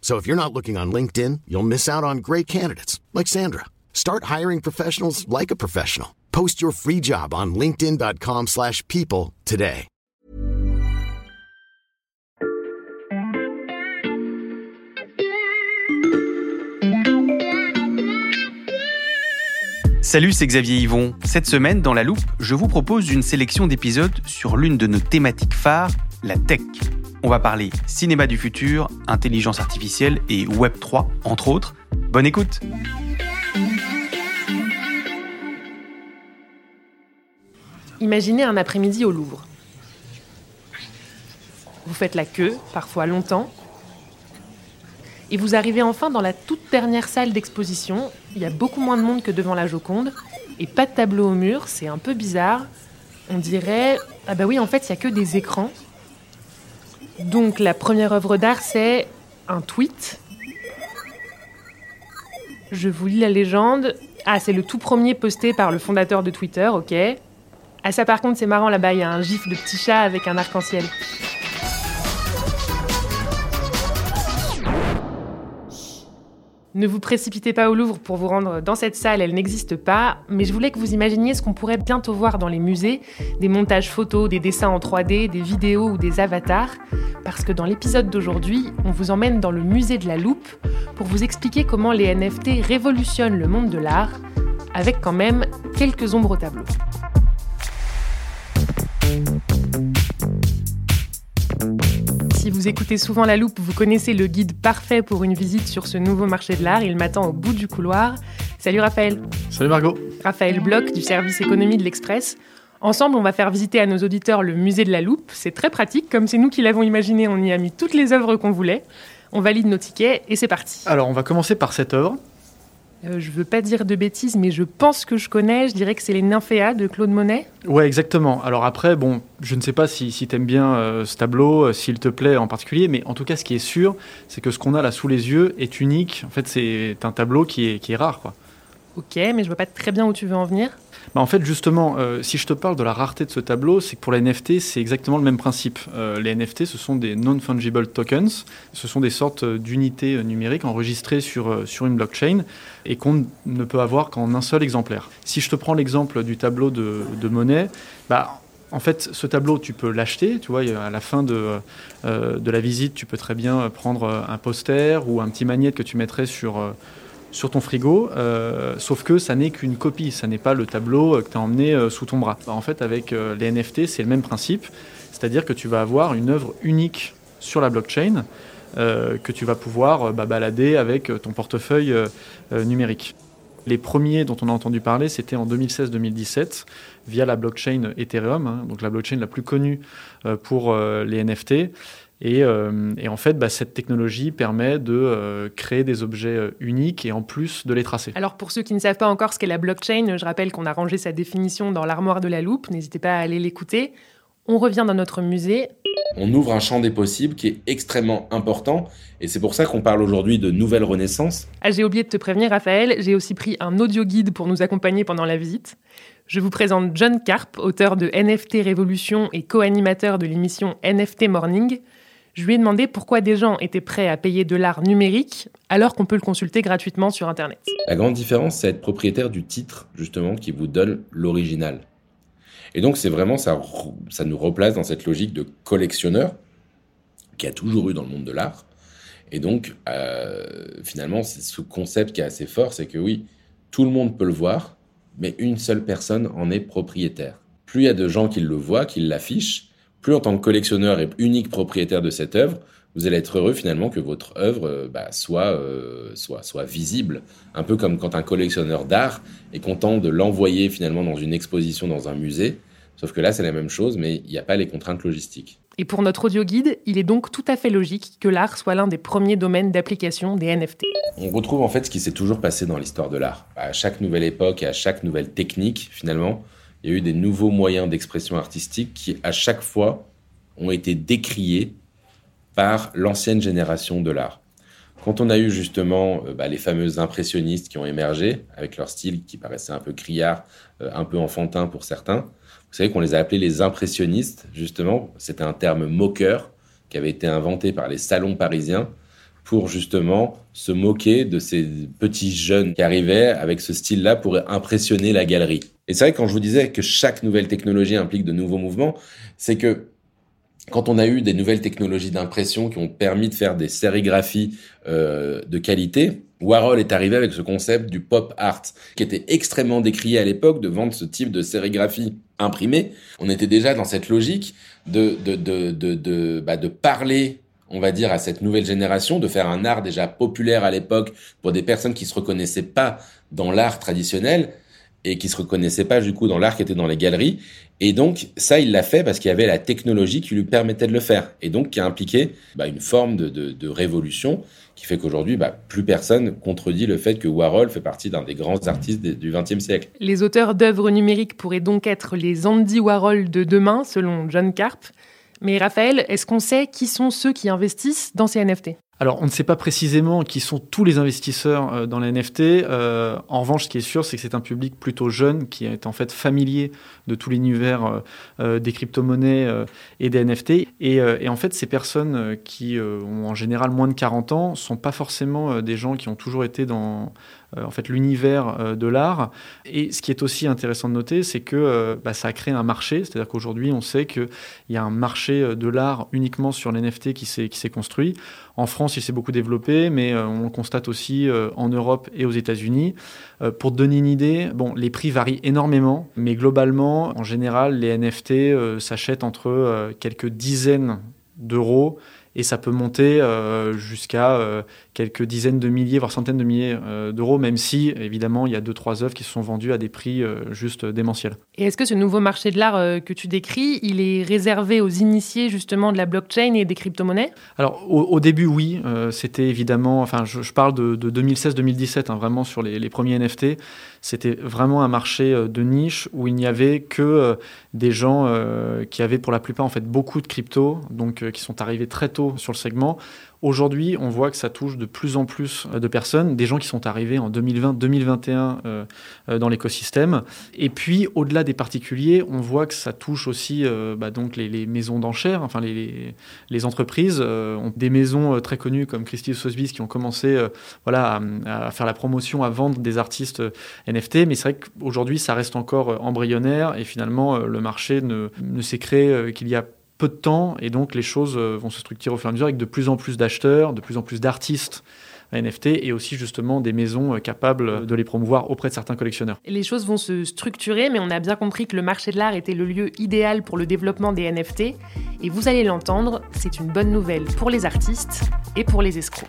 So if you're not looking on LinkedIn, you'll miss out on great candidates like Sandra. Start hiring professionals like a professional. Post your free job on linkedin.com/people today. Salut, c'est Xavier Yvon. Cette semaine, dans La Loupe, je vous propose une sélection d'épisodes sur l'une de nos thématiques phares, la tech. On va parler cinéma du futur, intelligence artificielle et Web 3, entre autres. Bonne écoute Imaginez un après-midi au Louvre. Vous faites la queue, parfois longtemps, et vous arrivez enfin dans la toute dernière salle d'exposition. Il y a beaucoup moins de monde que devant la Joconde, et pas de tableau au mur, c'est un peu bizarre. On dirait, ah bah oui, en fait, il n'y a que des écrans. Donc la première œuvre d'art, c'est un tweet. Je vous lis la légende. Ah, c'est le tout premier posté par le fondateur de Twitter, ok. Ah ça par contre c'est marrant là-bas, il y a un gif de petit chat avec un arc-en-ciel. Ne vous précipitez pas au Louvre pour vous rendre dans cette salle, elle n'existe pas, mais je voulais que vous imaginiez ce qu'on pourrait bientôt voir dans les musées, des montages photos, des dessins en 3D, des vidéos ou des avatars, parce que dans l'épisode d'aujourd'hui, on vous emmène dans le musée de la loupe pour vous expliquer comment les NFT révolutionnent le monde de l'art, avec quand même quelques ombres au tableau. Si vous écoutez souvent La Loupe, vous connaissez le guide parfait pour une visite sur ce nouveau marché de l'art. Il m'attend au bout du couloir. Salut Raphaël. Salut Margot. Raphaël Bloch du service économie de l'Express. Ensemble, on va faire visiter à nos auditeurs le musée de la Loupe. C'est très pratique, comme c'est nous qui l'avons imaginé, on y a mis toutes les œuvres qu'on voulait. On valide nos tickets et c'est parti. Alors on va commencer par cette œuvre. Euh, je veux pas dire de bêtises, mais je pense que je connais. Je dirais que c'est les Nymphéas de Claude Monet. Ouais, exactement. Alors après, bon, je ne sais pas si, si tu aimes bien euh, ce tableau, euh, s'il te plaît en particulier, mais en tout cas, ce qui est sûr, c'est que ce qu'on a là sous les yeux est unique. En fait, c'est un tableau qui est, qui est rare, quoi. Ok, mais je vois pas très bien où tu veux en venir. Bah, en fait, justement, euh, si je te parle de la rareté de ce tableau, c'est que pour les NFT, c'est exactement le même principe. Euh, les NFT, ce sont des non-fungible tokens. Ce sont des sortes d'unités euh, numériques enregistrées sur, sur une blockchain et qu'on ne peut avoir qu'en un seul exemplaire. Si je te prends l'exemple du tableau de, de Monet, bah, en fait, ce tableau, tu peux l'acheter. Tu vois, à la fin de, de la visite, tu peux très bien prendre un poster ou un petit magnète que tu mettrais sur, sur ton frigo. euh, sauf que ça n'est qu'une copie. Ça n'est pas le tableau euh, que tu as emmené euh, sous ton bras. Bah, en fait, avec les NFT, c'est le même principe. C'est-à-dire que tu vas avoir une œuvre unique sur la blockchain que tu vas pouvoir bah, balader avec ton portefeuille numérique. Les premiers dont on a entendu parler, c'était en 2016-2017 via la blockchain Ethereum, hein, donc la blockchain la plus connue pour les NFT. Et, euh, et en fait, bah, cette technologie permet de euh, créer des objets euh, uniques et en plus de les tracer. Alors pour ceux qui ne savent pas encore ce qu'est la blockchain, je rappelle qu'on a rangé sa définition dans l'armoire de la loupe. N'hésitez pas à aller l'écouter. On revient dans notre musée. On ouvre un champ des possibles qui est extrêmement important et c'est pour ça qu'on parle aujourd'hui de nouvelle renaissance. Ah, j'ai oublié de te prévenir, Raphaël, j'ai aussi pris un audio guide pour nous accompagner pendant la visite. Je vous présente John Karp, auteur de NFT Révolution et co-animateur de l'émission NFT Morning. Je lui ai demandé pourquoi des gens étaient prêts à payer de l'art numérique alors qu'on peut le consulter gratuitement sur Internet. La grande différence, c'est être propriétaire du titre, justement, qui vous donne l'original. Et donc, c'est vraiment, ça, ça nous replace dans cette logique de collectionneur qui a toujours eu dans le monde de l'art. Et donc, euh, finalement, c'est ce concept qui est assez fort, c'est que oui, tout le monde peut le voir, mais une seule personne en est propriétaire. Plus il y a de gens qui le voient, qui l'affichent, plus en tant que collectionneur et unique propriétaire de cette œuvre, vous allez être heureux finalement que votre œuvre euh, bah, soit, euh, soit, soit visible. Un peu comme quand un collectionneur d'art est content de l'envoyer finalement dans une exposition dans un musée. Sauf que là, c'est la même chose, mais il n'y a pas les contraintes logistiques. Et pour notre audio guide, il est donc tout à fait logique que l'art soit l'un des premiers domaines d'application des NFT. On retrouve en fait ce qui s'est toujours passé dans l'histoire de l'art. À chaque nouvelle époque et à chaque nouvelle technique, finalement, il y a eu des nouveaux moyens d'expression artistique qui, à chaque fois, ont été décriés par l'ancienne génération de l'art. Quand on a eu justement euh, bah, les fameux impressionnistes qui ont émergé, avec leur style qui paraissait un peu criard, euh, un peu enfantin pour certains, vous savez qu'on les a appelés les impressionnistes, justement, c'était un terme moqueur qui avait été inventé par les salons parisiens pour justement se moquer de ces petits jeunes qui arrivaient avec ce style-là pour impressionner la galerie. Et c'est vrai, quand je vous disais que chaque nouvelle technologie implique de nouveaux mouvements, c'est que quand on a eu des nouvelles technologies d'impression qui ont permis de faire des sérigraphies euh, de qualité, Warhol est arrivé avec ce concept du pop art, qui était extrêmement décrié à l'époque de vendre ce type de sérigraphie imprimée. On était déjà dans cette logique de, de, bah, de parler on va dire, à cette nouvelle génération, de faire un art déjà populaire à l'époque pour des personnes qui se reconnaissaient pas dans l'art traditionnel et qui se reconnaissaient pas du coup dans l'art qui était dans les galeries et donc, ça, il l'a fait parce qu'il y avait la technologie qui lui permettait de le faire. Et donc, qui a impliqué bah, une forme de, révolution qui fait qu'aujourd'hui, bah, plus personne contredit le fait que Warhol fait partie d'un des grands artistes du XXe siècle. Les auteurs d'œuvres numériques pourraient donc être les Andy Warhol de demain, selon John Carp. Mais Raphaël, est-ce qu'on sait qui sont ceux qui investissent dans ces NFT alors, on ne sait pas précisément qui sont tous les investisseurs euh, dans les NFT. Euh, en revanche, ce qui est sûr, c'est que c'est un public plutôt jeune qui est en fait familier de tout l'univers euh, des crypto-monnaies et des NFT. Et, en fait, ces personnes qui ont en général moins de 40 ans sont pas forcément des gens qui ont toujours été dans en fait l'univers euh, de l'art. Et ce qui est aussi intéressant de noter, c'est que euh, bah, ça a créé un marché. C'est-à-dire qu'aujourd'hui, on sait qu'il y a un marché de l'art uniquement sur les NFT qui s'est construit. En France, il s'est beaucoup développé, mais on le constate aussi en Europe et aux États-Unis. pour te donner une idée, bon, les prix varient énormément, mais globalement, en général, les NFT s'achètent entre quelques dizaines d'euros et ça peut monter euh, jusqu'à euh, quelques dizaines de milliers, voire centaines de milliers euh, d'euros, même si, évidemment, il y a deux, trois œuvres qui se sont vendues à des prix juste démentiels. Et est-ce que ce nouveau marché de l'art que tu décris, il est réservé aux initiés, justement, de la blockchain et des crypto-monnaies? Alors, au, début, oui. C'était évidemment, enfin, je, parle de, 2016-2017, hein, vraiment sur les, les, premiers NFT. C'était vraiment un marché de niche où il n'y avait que des gens qui avaient, pour la plupart, en fait, beaucoup de crypto, donc qui sont arrivés très tôt sur le segment. Aujourd'hui, on voit que ça touche de plus en plus de personnes, des gens qui sont arrivés en 2020-2021 euh, euh, dans l'écosystème. Et puis, au-delà des particuliers, on voit que ça touche aussi euh, bah, donc les, maisons d'enchères, enfin les, les entreprises, ont des maisons très connues comme Christie Sotheby's qui ont commencé voilà, à, faire la promotion, à vendre des artistes NFT. Mais c'est vrai qu'aujourd'hui, ça reste encore embryonnaire et finalement, le marché ne, ne s'est créé qu'il y a peu de temps et donc les choses euh, vont se structurer au fur et à mesure avec de plus en plus d'acheteurs, de plus en plus d'artistes NFT et aussi justement des maisons euh, capables de les promouvoir auprès de certains collectionneurs. Les choses vont se structurer, mais on a bien compris que le marché de l'art était le lieu idéal pour le développement des NFT. Et vous allez l'entendre, c'est une bonne nouvelle pour les artistes et pour les escrocs.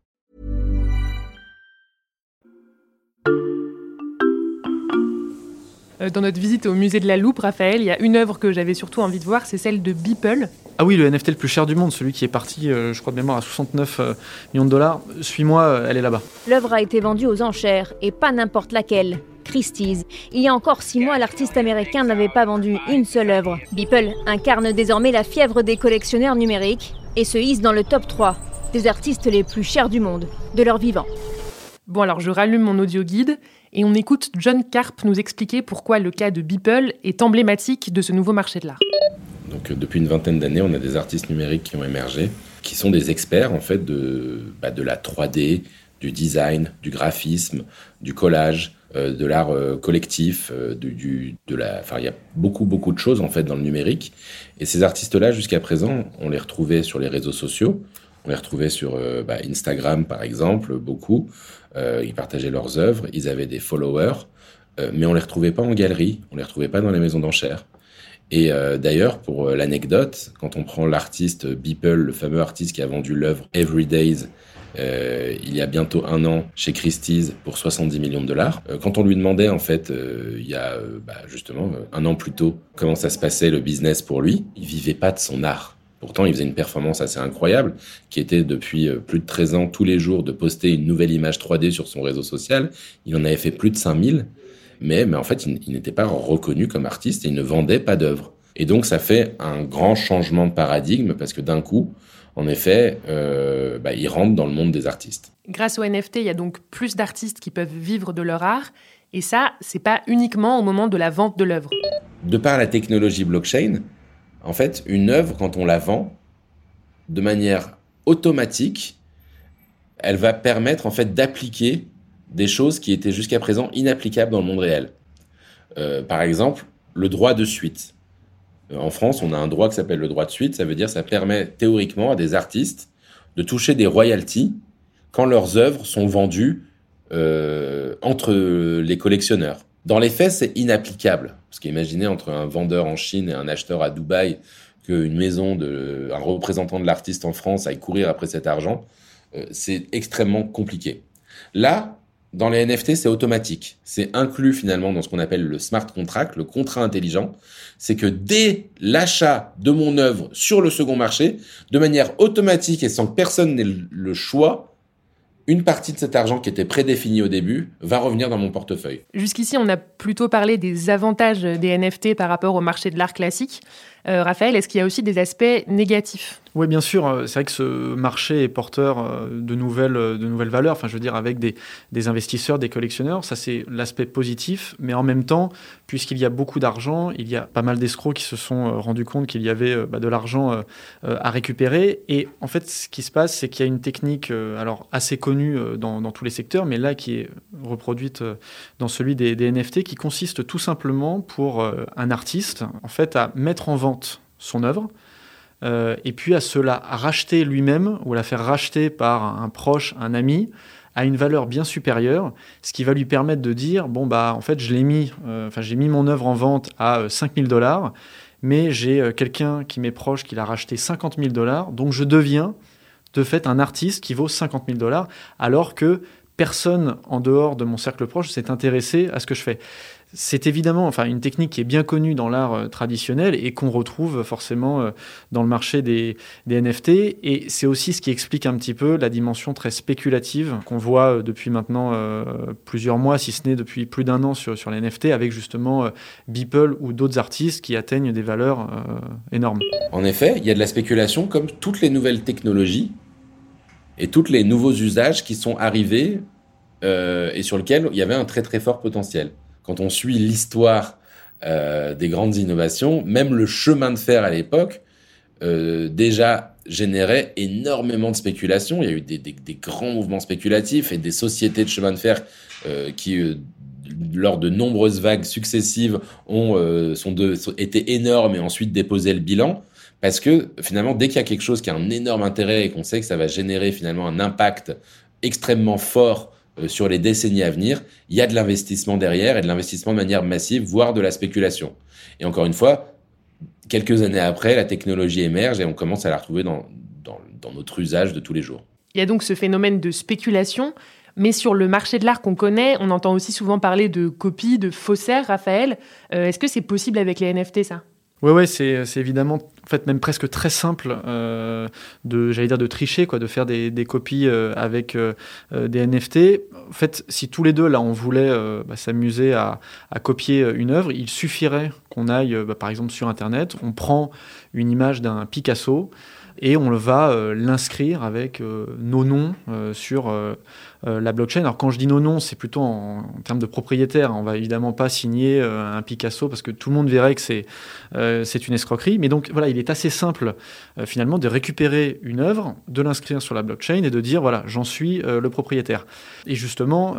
Dans notre visite au musée de la Loupe, Raphaël, il y a une œuvre que j'avais surtout envie de voir, c'est celle de Beeple. Ah oui, le NFT le plus cher du monde, celui qui est parti, euh, je crois de mémoire, à 69 euh, millions de dollars. Suis-moi, elle est là-bas. L'œuvre a été vendue aux enchères, et pas n'importe laquelle. Christie's. Il y a encore six mois, l'artiste américain n'avait pas vendu une seule œuvre. Beeple incarne désormais la fièvre des collectionneurs numériques et se hisse dans le top 3 des artistes les plus chers du monde, de leur vivant. Bon alors je rallume mon audio guide et on écoute John Carp nous expliquer pourquoi le cas de Beeple est emblématique de ce nouveau marché de l'art. Donc depuis une vingtaine d'années, on a des artistes numériques qui ont émergé, qui sont des experts en fait de, bah, de la 3D, du design, du graphisme, du collage, euh, de l'art euh, collectif, euh, du, de la, enfin il y a beaucoup beaucoup de choses en fait dans le numérique. Et ces artistes-là, jusqu'à présent, on les retrouvait sur les réseaux sociaux, on les retrouvait sur bah, Instagram par exemple, beaucoup. ils partageaient leurs œuvres, ils avaient des followers, mais on les retrouvait pas en galerie, on les retrouvait pas dans les maisons d'enchères. Et d'ailleurs, pour l'anecdote, quand on prend l'artiste Beeple, le fameux artiste qui a vendu l'œuvre Every Days euh, il y a bientôt un an chez Christie's pour 70 millions de dollars. Euh, quand on lui demandait en fait, euh, il y a bah, justement un an plus tôt, comment ça se passait le business pour lui, il vivait pas de son art. Pourtant, il faisait une performance assez incroyable, qui était depuis plus de 13 ans tous les jours de poster une nouvelle image 3D sur son réseau social. Il en avait fait plus de 5000, mais, mais en fait, il, il n'était pas reconnu comme artiste et il ne vendait pas d'œuvres. Et donc, ça fait un grand changement de paradigme parce que d'un coup, en effet, euh, bah, ils rentrent dans le monde des artistes. Grâce au NFT, il y a donc plus d'artistes qui peuvent vivre de leur art. Et ça, c'est pas uniquement au moment de la vente de l'œuvre. De par la technologie blockchain, en fait, une œuvre, quand on la vend, de manière automatique, elle va permettre en fait d'appliquer des choses qui étaient jusqu'à présent inapplicables dans le monde réel. Euh, par exemple, le droit de suite. Euh, en France, on a un droit qui s'appelle le droit de suite. Ça veut dire que ça permet théoriquement à des artistes de toucher des royalties quand leurs œuvres sont vendues euh, entre les collectionneurs. Dans les faits, c'est inapplicable. Parce qu'imaginez entre un vendeur en Chine et un acheteur à Dubaï qu'une maison de, un représentant de l'artiste en France aille courir après cet argent, euh, c'est extrêmement compliqué. Là, dans les NFT, c'est automatique. C'est inclus finalement dans ce qu'on appelle le smart contract, le contrat intelligent. C'est que dès l'achat de mon œuvre sur le second marché, de manière automatique et sans que personne n'ait le choix, une partie de cet argent qui était prédéfini au début va revenir dans mon portefeuille. Jusqu'ici, on a plutôt parlé des avantages des NFT par rapport au marché de l'art classique. Euh, Raphaël, est-ce qu'il y a aussi des aspects négatifs? Oui, bien sûr. Euh, c'est vrai que ce marché est porteur euh, de nouvelles, de nouvelles valeurs. Enfin, je veux dire, avec des, des investisseurs, des collectionneurs, ça c'est l'aspect positif. Mais en même temps, puisqu'il y a beaucoup d'argent, il y a pas mal d'escrocs qui se sont rendus compte qu'il y avait bah, de l'argent à récupérer. Et en fait, ce qui se passe, c'est qu'il y a une technique, alors assez connue dans, dans, tous les secteurs, mais là qui est reproduite dans celui des, des NFT, qui consiste tout simplement pour un artiste, en fait, à mettre en vente son œuvre, euh, et puis à se la racheter lui-même ou à la faire racheter par un proche, un ami, à une valeur bien supérieure, ce qui va lui permettre de dire bon bah en fait je l'ai mis, euh, enfin j'ai mis mon œuvre en vente à 5000 euh, dollars, mais j'ai quelqu'un qui m'est proche qui l'a racheté 50 000 dollars, donc je deviens de fait un artiste qui vaut 50 000 dollars, alors que personne en dehors de mon cercle proche s'est intéressé à ce que je fais. C'est évidemment enfin, une technique qui est bien connue dans l'art euh, traditionnel et qu'on retrouve forcément euh, dans le marché des, NFT. Et c'est aussi ce qui explique un petit peu la dimension très spéculative qu'on voit euh, depuis maintenant plusieurs mois, si ce n'est depuis plus d'un an sur, sur les NFT, avec justement Beeple ou d'autres artistes qui atteignent des valeurs énormes. En effet, il y a de la spéculation comme toutes les nouvelles technologies et tous les nouveaux usages qui sont arrivés et sur lesquels il y avait un très très fort potentiel quand on suit l'histoire euh, des grandes innovations, même le chemin de fer à l'époque, euh, déjà générait énormément de spéculation. Il y a eu des, grands mouvements spéculatifs et des sociétés de chemin de fer euh, qui, lors de nombreuses vagues successives, ont sont énormes et ensuite déposé le bilan. Parce que finalement, dès qu'il y a quelque chose qui a un énorme intérêt et qu'on sait que ça va générer finalement un impact extrêmement fort sur les décennies à venir, il y a de l'investissement derrière et de l'investissement de manière massive, voire de la spéculation. Et encore une fois, quelques années après, la technologie émerge et on commence à la retrouver dans, dans, notre usage de tous les jours. Il y a donc ce phénomène de spéculation, mais sur le marché de l'art qu'on connaît, on entend aussi souvent parler de copies, de faussaires, Raphaël. Euh, est-ce que c'est possible avec les NFT, ça? Oui, ouais, c'est évidemment en fait même presque très simple euh, de, j'allais dire, de tricher, quoi, de faire des, des copies euh, avec euh, des NFT. En fait, si tous les deux là on voulait bah, s'amuser à, à, copier une œuvre, il suffirait qu'on aille, bah, par exemple, sur Internet, on prend une image d'un Picasso. Et on va l'inscrire avec nos noms sur la blockchain. Alors quand je dis nos noms, c'est plutôt en, termes de propriétaire. On va évidemment pas signer un Picasso parce que tout le monde verrait que c'est c'est une escroquerie. Mais donc voilà, il est assez simple finalement de récupérer une œuvre, de l'inscrire sur la blockchain et de dire voilà, j'en suis le propriétaire. Et justement,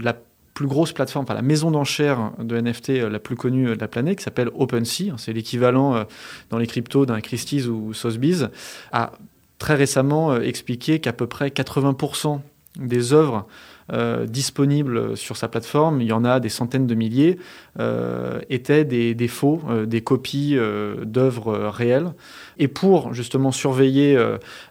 la plus grosse plateforme, enfin la maison d'enchères de NFT euh, la plus connue euh, de la planète, qui s'appelle OpenSea, c'est l'équivalent euh, dans les cryptos d'un Christie's ou Sotheby's, a très récemment expliqué qu'à peu près 80% des œuvres euh, disponibles sur sa plateforme, il y en a des centaines de milliers, euh, étaient des, faux, euh, des copies d'œuvres réelles. Et pour justement surveiller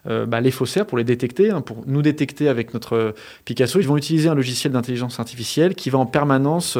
bah, les faussaires, pour les détecter, hein, pour nous détecter avec notre Picasso, ils vont utiliser un logiciel d'intelligence artificielle qui va en permanence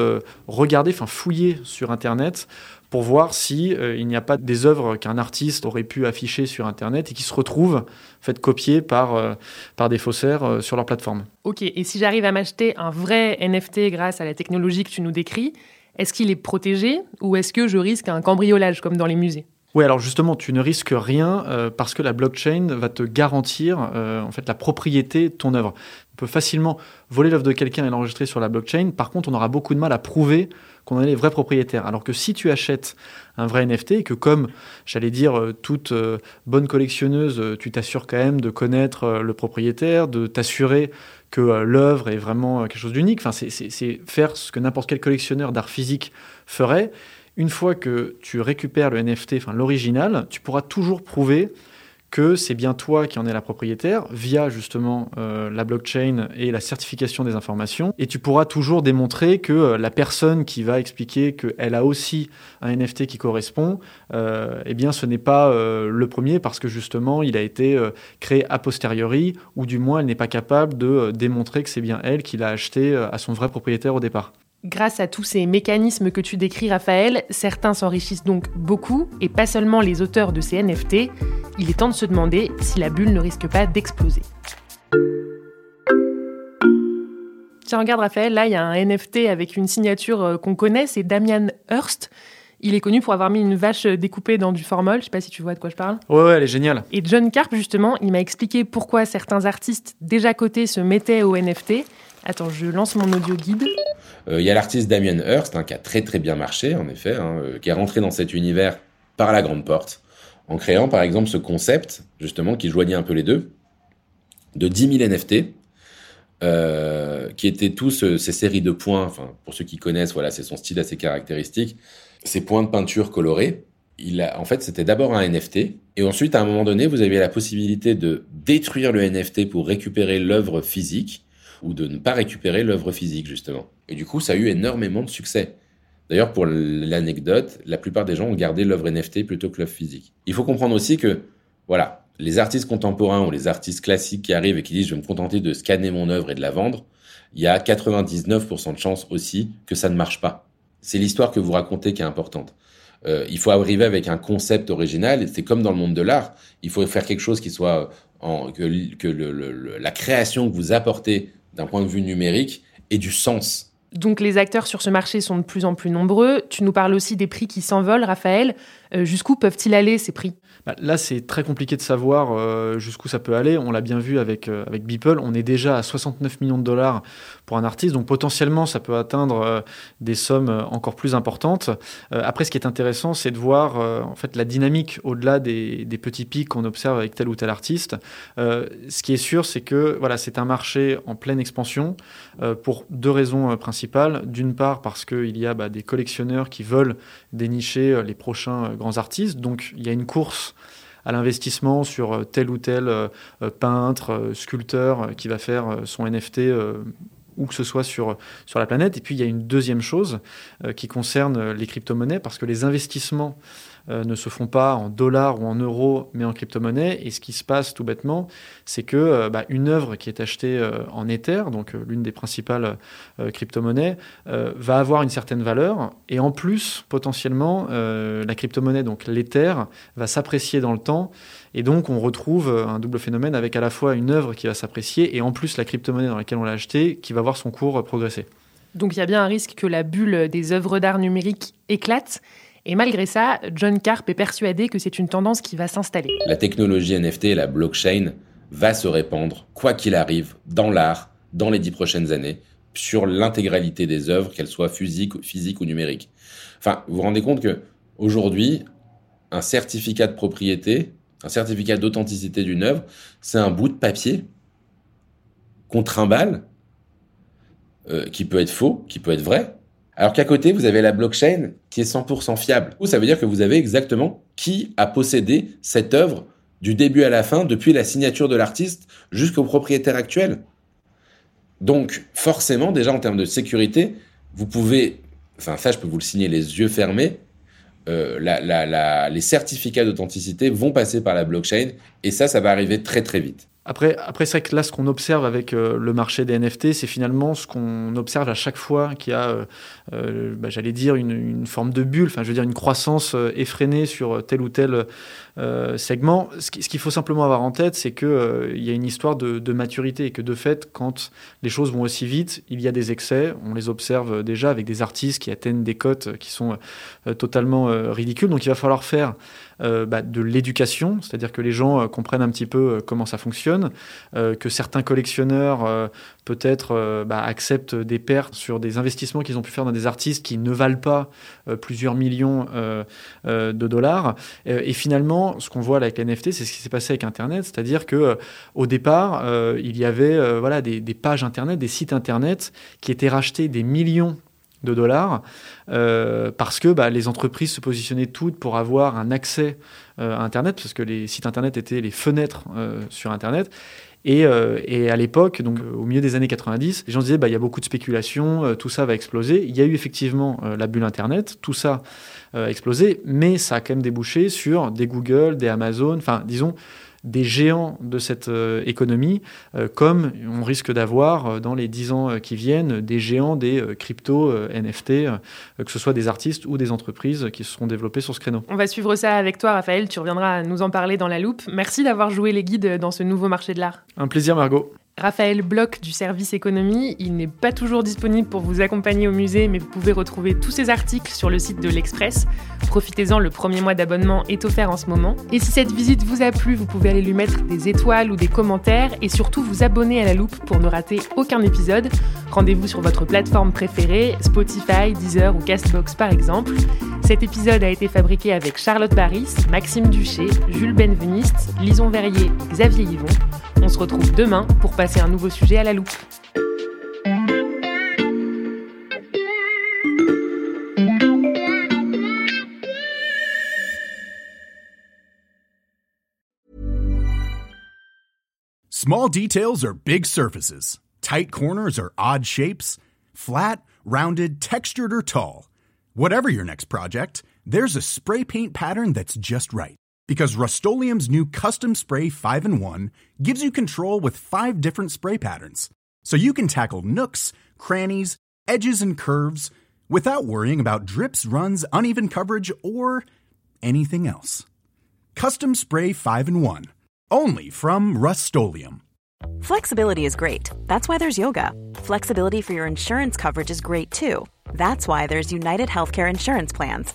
regarder, enfin fouiller sur Internet pour voir si euh, il n'y a pas des œuvres qu'un artiste aurait pu afficher sur Internet et qui se retrouvent faites copier par, euh, par des faussaires euh, sur leur plateforme. Ok, et si j'arrive à m'acheter un vrai NFT grâce à la technologie que tu nous décris, est-ce qu'il est protégé ou est-ce que je risque un cambriolage comme dans les musées? Oui, alors justement, tu ne risques rien parce que la blockchain va te garantir en fait la propriété de ton œuvre. On peut facilement voler l'œuvre de quelqu'un et l'enregistrer sur la blockchain. Par contre, on aura beaucoup de mal à prouver qu'on est les vrais propriétaires. Alors que si tu achètes un vrai NFT et que comme, j'allais dire, euh, toute euh, bonne collectionneuse, euh, tu t'assures quand même de connaître le propriétaire, de t'assurer que l'œuvre est vraiment quelque chose d'unique. Enfin, c'est faire ce que n'importe quel collectionneur d'art physique ferait. Une fois que tu récupères le NFT, enfin l'original, tu pourras toujours prouver que c'est bien toi qui en es la propriétaire via justement euh, la blockchain et la certification des informations. Et tu pourras toujours démontrer que euh, la personne qui va expliquer qu'elle a aussi un NFT qui correspond, euh, eh bien ce n'est pas le premier parce que justement il a été créé a posteriori ou du moins elle n'est pas capable de démontrer que c'est bien elle qui l'a acheté à son vrai propriétaire au départ. Grâce à tous ces mécanismes que tu décris, Raphaël, certains s'enrichissent donc beaucoup, et pas seulement les auteurs de ces NFT. Il est temps de se demander si la bulle ne risque pas d'exploser. Tiens, regarde Raphaël, là il y a un NFT avec une signature euh, qu'on connaît, c'est Damian Hurst. Il est connu pour avoir mis une vache découpée dans du formol. Je sais pas si tu vois de quoi je parle. Ouais, ouais, elle est géniale. Et John Carp, justement, il m'a expliqué pourquoi certains artistes déjà cotés se mettaient au NFT. Attends, je lance mon audio guide. Euh, il y a l'artiste Damien Hirst, hein, qui a très très bien marché, en effet, hein, euh, qui est rentré dans cet univers par la grande porte, en créant par exemple ce concept, justement, qui joignait un peu les deux, de 10 000 NFT, euh, qui étaient tous ces séries de points, enfin, pour ceux qui connaissent, voilà, c'est son style assez caractéristique, ces points de peinture colorés. Il a, en fait, c'était d'abord un NFT, et ensuite, à un moment donné, vous aviez la possibilité de détruire le NFT pour récupérer l'œuvre physique, ou de ne pas récupérer l'œuvre physique, justement. Et du coup, ça a eu énormément de succès. D'ailleurs, pour l'anecdote, la plupart des gens ont gardé l'œuvre NFT plutôt que l'œuvre physique. Il faut comprendre aussi que, voilà, les artistes contemporains ou les artistes classiques qui arrivent et qui disent je vais me contenter de scanner mon œuvre et de la vendre, il y a 99% de chances aussi que ça ne marche pas. C'est l'histoire que vous racontez qui est importante. Euh, il faut arriver avec un concept original. C'est comme dans le monde de l'art. Il faut faire quelque chose qui soit en, que, la création que vous apportez d'un point de vue numérique et du sens. Donc les acteurs sur ce marché sont de plus en plus nombreux. Tu nous parles aussi des prix qui s'envolent, Raphaël. Euh, jusqu'où peuvent-ils aller ces prix? Bah, Là, c'est très compliqué de savoir euh, jusqu'où ça peut aller. On l'a bien vu avec, euh, avec Beeple. On est déjà à 69 millions de dollars pour un artiste. Donc potentiellement, ça peut atteindre des sommes encore plus importantes. après, ce qui est intéressant, c'est de voir en fait la dynamique au-delà des, des, petits pics qu'on observe avec tel ou tel artiste. ce qui est sûr, c'est que voilà, c'est un marché en pleine expansion pour deux raisons principales. D'une part, parce qu'il y a bah, des collectionneurs qui veulent dénicher les prochains grands artistes. Donc il y a une course à l'investissement sur euh, tel ou tel euh, euh, peintre, sculpteur qui va faire son NFT où que ce soit sur, sur la planète. Et puis il y a une deuxième chose qui concerne les crypto-monnaies, parce que les investissements euh, ne se font pas en dollars ou en euros, mais en crypto-monnaie. Et ce qui se passe tout bêtement, c'est que euh, bah, une œuvre qui est achetée euh, en Ether, donc l'une des principales crypto-monnaies, va avoir une certaine valeur. Et en plus, potentiellement, la crypto-monnaie, donc l'Ether, va s'apprécier dans le temps. Et donc, on retrouve un double phénomène avec à la fois une œuvre qui va s'apprécier et en plus la crypto-monnaie dans laquelle on l'a achetée qui va voir son cours progresser. Donc, il y a bien un risque que la bulle des œuvres d'art numérique éclate. Et malgré ça, John Carp est persuadé que c'est une tendance qui va s'installer. La technologie NFT et la blockchain va se répandre, quoi qu'il arrive, dans l'art, dans les dix prochaines années, sur l'intégralité des œuvres, qu'elles soient physiques, ou numériques. Enfin, vous vous rendez compte que aujourd'hui, un certificat de propriété, un certificat d'authenticité d'une œuvre, c'est un bout de papier qu'on trimballe, euh, qui peut être faux, qui peut être vrai, alors qu'à côté, vous avez la blockchain qui est 100% fiable. Ça veut dire que vous avez exactement qui a possédé cette œuvre du début à la fin, depuis la signature de l'artiste jusqu'au propriétaire actuel. Donc, forcément, déjà en termes de sécurité, vous pouvez, enfin ça, je peux vous le signer les yeux fermés, euh, les certificats d'authenticité vont passer par la blockchain et ça, ça va arriver très très vite. Après, après c'est vrai que là, ce qu'on observe avec euh, le marché des NFT, c'est finalement ce qu'on observe à chaque fois qu'il y a, euh, euh, bah, j'allais dire, une, forme de bulle, enfin, je veux dire, une croissance effrénée sur tel ou tel segment. Ce qu'il faut simplement avoir en tête, c'est qu'il il y a une histoire de, maturité et que de fait, quand les choses vont aussi vite, il y a des excès. On les observe déjà avec des artistes qui atteignent des cotes qui sont totalement ridicules. Donc, il va falloir faire bah, de l'éducation, c'est-à-dire que les gens euh, comprennent un petit peu euh, comment ça fonctionne, que certains collectionneurs peut-être bah, acceptent des pertes sur des investissements qu'ils ont pu faire dans des artistes qui ne valent pas plusieurs millions de dollars. et finalement, ce qu'on voit avec les NFT, c'est ce qui s'est passé avec Internet, c'est-à-dire que au départ, il y avait voilà des pages Internet, des sites Internet qui étaient rachetés des millions de dollars, euh, parce que bah, les entreprises se positionnaient toutes pour avoir un accès euh, à Internet, parce que les sites Internet étaient les fenêtres euh, sur Internet. Et, à l'époque, donc au milieu des années 90, les gens disaient bah, il y a beaucoup de spéculation, tout ça va exploser. Il y a eu effectivement la bulle Internet, tout ça a explosé, mais ça a quand même débouché sur des Google, des Amazon, enfin disons des géants de cette euh, économie, euh, comme on risque d'avoir euh, dans les dix ans qui viennent des géants des crypto NFT, que ce soit des artistes ou des entreprises qui se seront développées sur ce créneau. On va suivre ça avec toi, Raphaël. Tu reviendras nous en parler dans la loupe. Merci d'avoir joué les guides dans ce nouveau marché de l'art. Un plaisir, Margot. Raphaël Bloch du service économie. Il n'est pas toujours disponible pour vous accompagner au musée, mais vous pouvez retrouver tous ses articles sur le site de l'Express. Profitez-en, le premier mois d'abonnement est offert en ce moment. Et si cette visite vous a plu, vous pouvez aller lui mettre des étoiles ou des commentaires et surtout vous abonner à la loupe pour ne rater aucun épisode. Rendez-vous sur votre plateforme préférée, Spotify, Deezer ou Castbox par exemple. Cet épisode a été fabriqué avec Charlotte Baris, Maxime Duché, Jules Benveniste, Lison Verrier Xavier Yvon. On se retrouve demain pour passer un nouveau sujet à la loupe. Small details are big surfaces. Tight corners are odd shapes. Flat, rounded, textured, or tall. Whatever your next project, there's a spray paint pattern that's just right because Rust new Custom Spray 5 and 1 gives you control with five different spray patterns. So you can tackle nooks, crannies, edges, and curves without worrying about drips, runs, uneven coverage, or anything else. Custom Spray 5 and 1. Only from Rust Flexibility is great. That's why there's yoga. Flexibility for your insurance coverage is great too. That's why there's United Healthcare Insurance Plans.